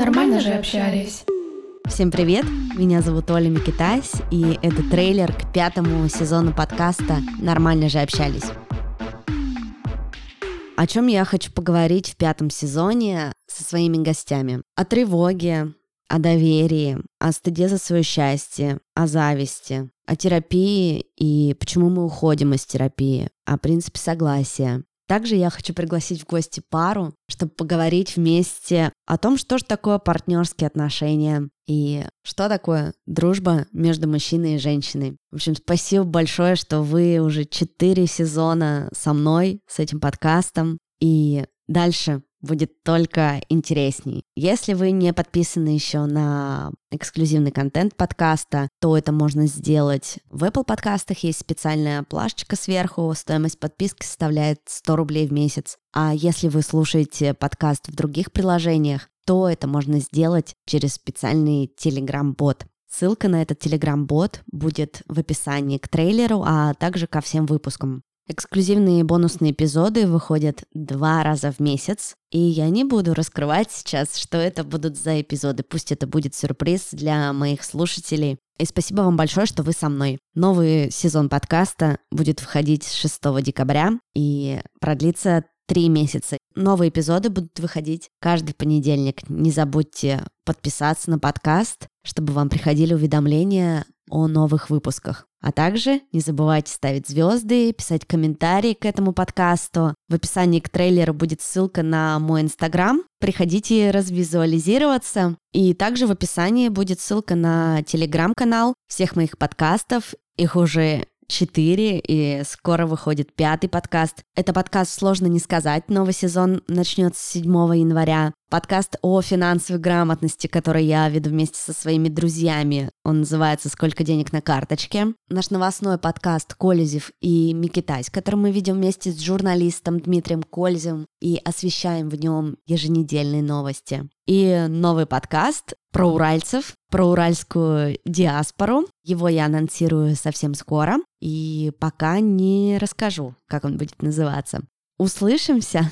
Нормально же общались. Всем привет, меня зовут Оля Микитась, и это трейлер к пятому сезону подкаста «Нормально же общались». О чем я хочу поговорить в пятом сезоне со своими гостями? О тревоге, о доверии, о стыде за свое счастье, о зависти, о терапии и почему мы уходим из терапии, о принципе согласия, также я хочу пригласить в гости пару, чтобы поговорить вместе о том, что же такое партнерские отношения и что такое дружба между мужчиной и женщиной. В общем, спасибо большое, что вы уже четыре сезона со мной, с этим подкастом. И дальше будет только интересней. Если вы не подписаны еще на эксклюзивный контент подкаста, то это можно сделать в Apple подкастах. Есть специальная плашечка сверху, стоимость подписки составляет 100 рублей в месяц. А если вы слушаете подкаст в других приложениях, то это можно сделать через специальный Telegram-бот. Ссылка на этот Telegram-бот будет в описании к трейлеру, а также ко всем выпускам. Эксклюзивные бонусные эпизоды выходят два раза в месяц, и я не буду раскрывать сейчас, что это будут за эпизоды. Пусть это будет сюрприз для моих слушателей. И спасибо вам большое, что вы со мной. Новый сезон подкаста будет входить с 6 декабря и продлится три месяца. Новые эпизоды будут выходить каждый понедельник. Не забудьте подписаться на подкаст, чтобы вам приходили уведомления о новых выпусках. А также не забывайте ставить звезды, писать комментарии к этому подкасту. В описании к трейлеру будет ссылка на мой инстаграм. Приходите развизуализироваться. И также в описании будет ссылка на телеграм-канал всех моих подкастов. Их уже 4, и скоро выходит пятый подкаст. Это подкаст «Сложно не сказать». Новый сезон начнется 7 января. Подкаст о финансовой грамотности, который я веду вместе со своими друзьями. Он называется «Сколько денег на карточке». Наш новостной подкаст «Колезев и Микитась», который мы ведем вместе с журналистом Дмитрием Кользевым и освещаем в нем еженедельные новости. И новый подкаст про уральцев, про уральскую диаспору. Его я анонсирую совсем скоро. И пока не расскажу, как он будет называться. Услышимся!